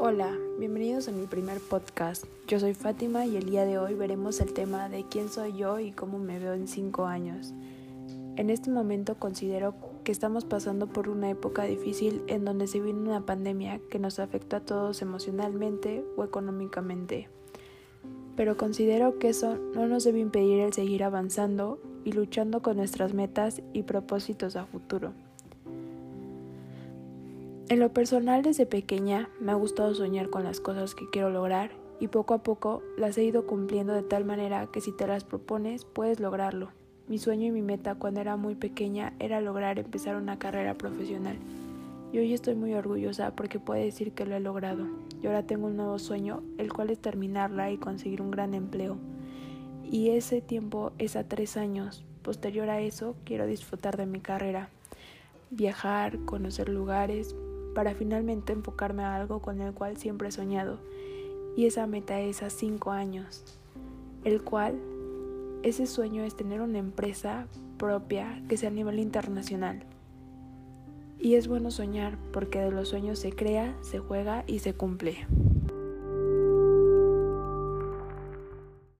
Hola, bienvenidos a mi primer podcast. Yo soy Fátima y el día de hoy veremos el tema de quién soy yo y cómo me veo en cinco años. En este momento considero que estamos pasando por una época difícil en donde se viene una pandemia que nos afecta a todos emocionalmente o económicamente. Pero considero que eso no nos debe impedir el seguir avanzando y luchando con nuestras metas y propósitos a futuro. En lo personal desde pequeña me ha gustado soñar con las cosas que quiero lograr y poco a poco las he ido cumpliendo de tal manera que si te las propones puedes lograrlo. Mi sueño y mi meta cuando era muy pequeña era lograr empezar una carrera profesional. Y hoy estoy muy orgullosa porque puedo decir que lo he logrado. Y ahora tengo un nuevo sueño, el cual es terminarla y conseguir un gran empleo. Y ese tiempo es a tres años. Posterior a eso quiero disfrutar de mi carrera. Viajar, conocer lugares, para finalmente enfocarme a algo con el cual siempre he soñado. Y esa meta es a cinco años, el cual ese sueño es tener una empresa propia que sea a nivel internacional. Y es bueno soñar porque de los sueños se crea, se juega y se cumple.